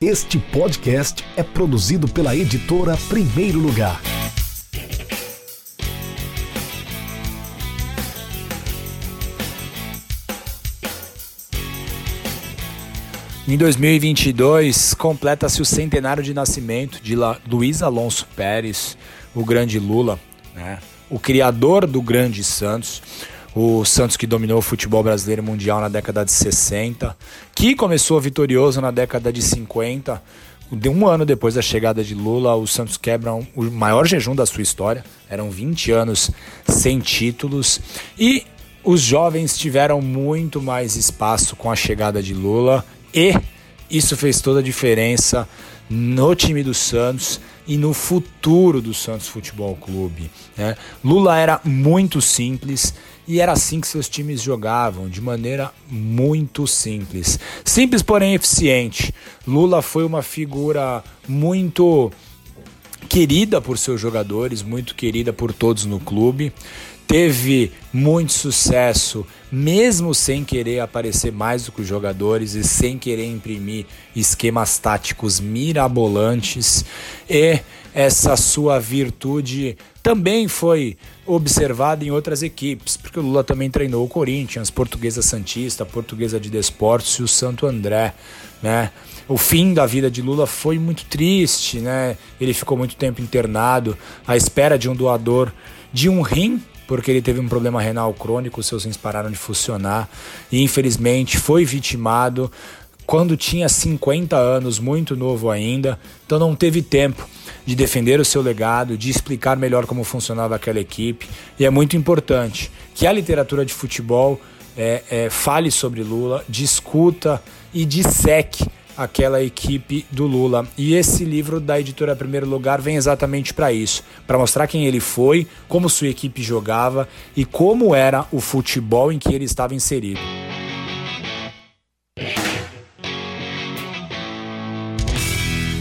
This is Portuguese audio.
Este podcast é produzido pela editora Primeiro Lugar. Em 2022, completa-se o centenário de nascimento de Luiz Alonso Pérez, o grande Lula, né? o criador do grande Santos, o Santos que dominou o futebol brasileiro mundial na década de 60, que começou vitorioso na década de 50. De um ano depois da chegada de Lula, o Santos quebra o maior jejum da sua história. Eram 20 anos sem títulos. E os jovens tiveram muito mais espaço com a chegada de Lula e isso fez toda a diferença no time do Santos e no futuro do Santos Futebol Clube. Né? Lula era muito simples e era assim que seus times jogavam, de maneira muito simples. Simples, porém eficiente. Lula foi uma figura muito querida por seus jogadores, muito querida por todos no clube teve muito sucesso, mesmo sem querer aparecer mais do que os jogadores e sem querer imprimir esquemas táticos mirabolantes. E essa sua virtude também foi observada em outras equipes, porque o Lula também treinou o Corinthians, Portuguesa Santista, Portuguesa de Desportos e o Santo André, né? O fim da vida de Lula foi muito triste, né? Ele ficou muito tempo internado à espera de um doador de um rim porque ele teve um problema renal crônico, seus rins pararam de funcionar e infelizmente foi vitimado quando tinha 50 anos, muito novo ainda, então não teve tempo de defender o seu legado, de explicar melhor como funcionava aquela equipe. E é muito importante que a literatura de futebol é, é, fale sobre Lula, discuta e disseque aquela equipe do Lula. E esse livro da editora Primeiro Lugar vem exatamente para isso, para mostrar quem ele foi, como sua equipe jogava e como era o futebol em que ele estava inserido.